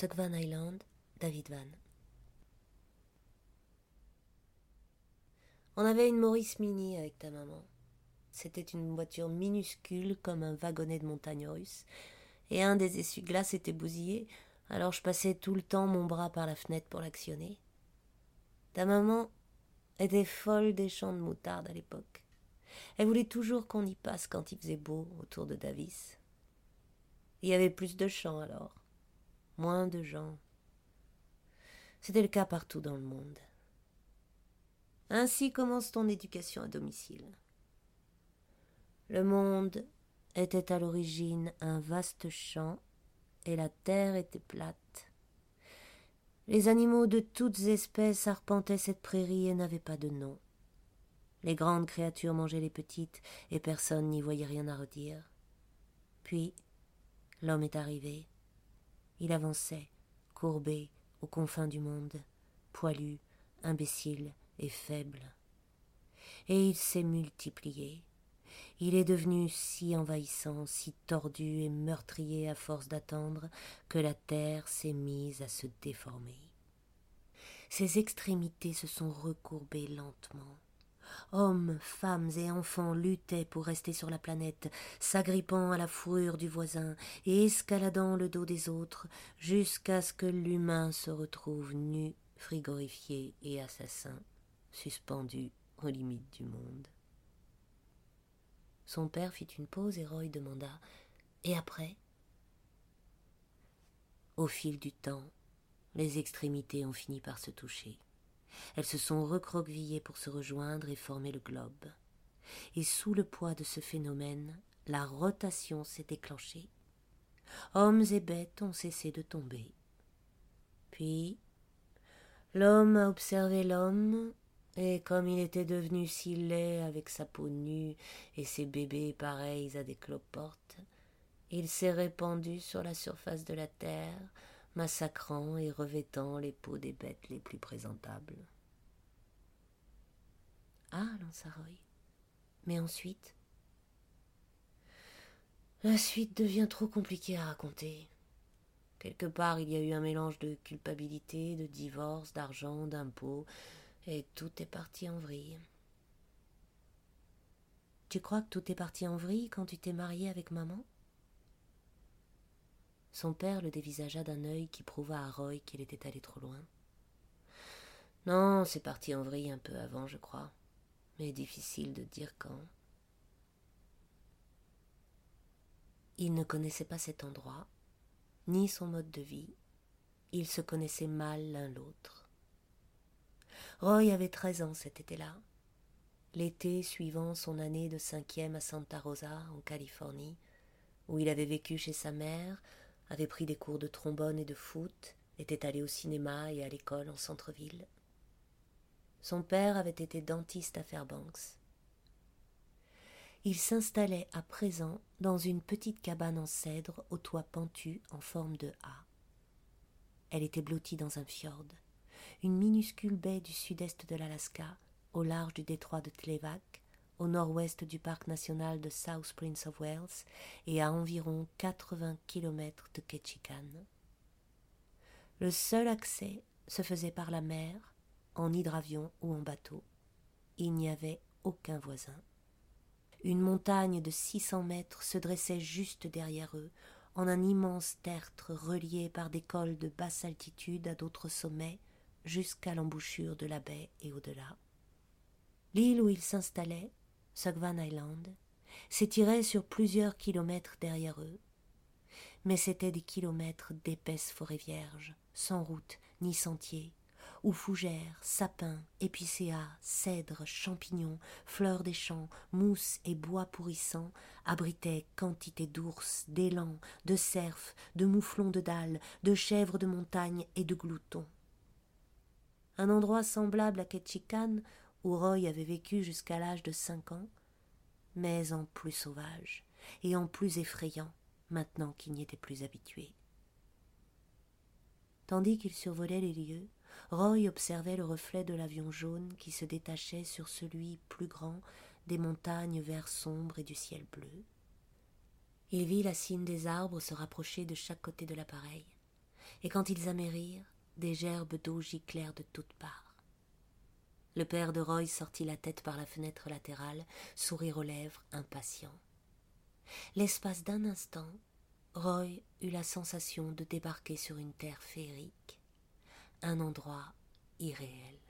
Sugvan Island, David Van. On avait une Maurice Mini avec ta maman. C'était une voiture minuscule comme un wagonnet de montagne russe, et un des essuie-glaces était bousillé, alors je passais tout le temps mon bras par la fenêtre pour l'actionner. Ta maman était folle des champs de moutarde à l'époque. Elle voulait toujours qu'on y passe quand il faisait beau autour de Davis. Il y avait plus de champs alors, moins de gens. C'était le cas partout dans le monde. Ainsi commence ton éducation à domicile. Le monde était à l'origine un vaste champ et la terre était plate. Les animaux de toutes espèces arpentaient cette prairie et n'avaient pas de nom. Les grandes créatures mangeaient les petites et personne n'y voyait rien à redire. Puis, l'homme est arrivé. Il avançait, courbé, aux confins du monde, poilu, imbécile et faible. Et il s'est multiplié. Il est devenu si envahissant, si tordu et meurtrier à force d'attendre, que la terre s'est mise à se déformer. Ses extrémités se sont recourbées lentement. Hommes, femmes et enfants luttaient pour rester sur la planète, s'agrippant à la fourrure du voisin et escaladant le dos des autres, jusqu'à ce que l'humain se retrouve nu, frigorifié et assassin, suspendu aux limites du monde. Son père fit une pause et Roy demanda Et après? Au fil du temps, les extrémités ont fini par se toucher. Elles se sont recroquevillées pour se rejoindre et former le globe. Et sous le poids de ce phénomène, la rotation s'est déclenchée. Hommes et bêtes ont cessé de tomber. Puis, l'homme a observé l'homme et comme il était devenu si laid avec sa peau nue et ses bébés pareils à des cloportes, il s'est répandu sur la surface de la terre, massacrant et revêtant les peaux des bêtes les plus présentables. Ah, lança Roy. Mais ensuite? La suite devient trop compliquée à raconter. Quelque part, il y a eu un mélange de culpabilité, de divorce, d'argent, d'impôts, et tout est parti en vrille. Tu crois que tout est parti en vrille quand tu t'es marié avec maman? Son père le dévisagea d'un œil qui prouva à Roy qu'il était allé trop loin. Non, c'est parti en vrille un peu avant, je crois, mais difficile de dire quand. Il ne connaissait pas cet endroit, ni son mode de vie. Ils se connaissaient mal l'un l'autre. Roy avait treize ans cet été-là. L'été suivant son année de cinquième à Santa Rosa, en Californie, où il avait vécu chez sa mère, avait pris des cours de trombone et de foot, était allé au cinéma et à l'école en centre-ville. Son père avait été dentiste à Fairbanks. Il s'installait à présent dans une petite cabane en cèdre au toit pentu en forme de A. Elle était blottie dans un fjord une minuscule baie du sud-est de l'Alaska, au large du détroit de Tlevac, au nord-ouest du parc national de South Prince of Wales et à environ 80 kilomètres de Ketchikan. Le seul accès se faisait par la mer, en hydravion ou en bateau. Il n'y avait aucun voisin. Une montagne de 600 mètres se dressait juste derrière eux, en un immense tertre relié par des cols de basse altitude à d'autres sommets, jusqu'à l'embouchure de la baie et au-delà. L'île où ils s'installaient, Sugvan Island, s'étirait sur plusieurs kilomètres derrière eux, mais c'étaient des kilomètres d'épaisses forêts vierges, sans route ni sentier, où fougères, sapins, épicéas, cèdres, champignons, fleurs des champs, mousses et bois pourrissants abritaient quantité d'ours, d'élans, de cerfs, de mouflons de dalles, de chèvres de montagne et de gloutons. Un endroit semblable à Ketchikan, où Roy avait vécu jusqu'à l'âge de cinq ans, mais en plus sauvage et en plus effrayant maintenant qu'il n'y était plus habitué. Tandis qu'il survolait les lieux, Roy observait le reflet de l'avion jaune qui se détachait sur celui plus grand des montagnes vert sombre et du ciel bleu. Il vit la cime des arbres se rapprocher de chaque côté de l'appareil. et quand ils amérirent, des gerbes d'eau giclèrent de toutes parts. Le père de Roy sortit la tête par la fenêtre latérale, sourire aux lèvres, impatient. L'espace d'un instant, Roy eut la sensation de débarquer sur une terre féerique, un endroit irréel.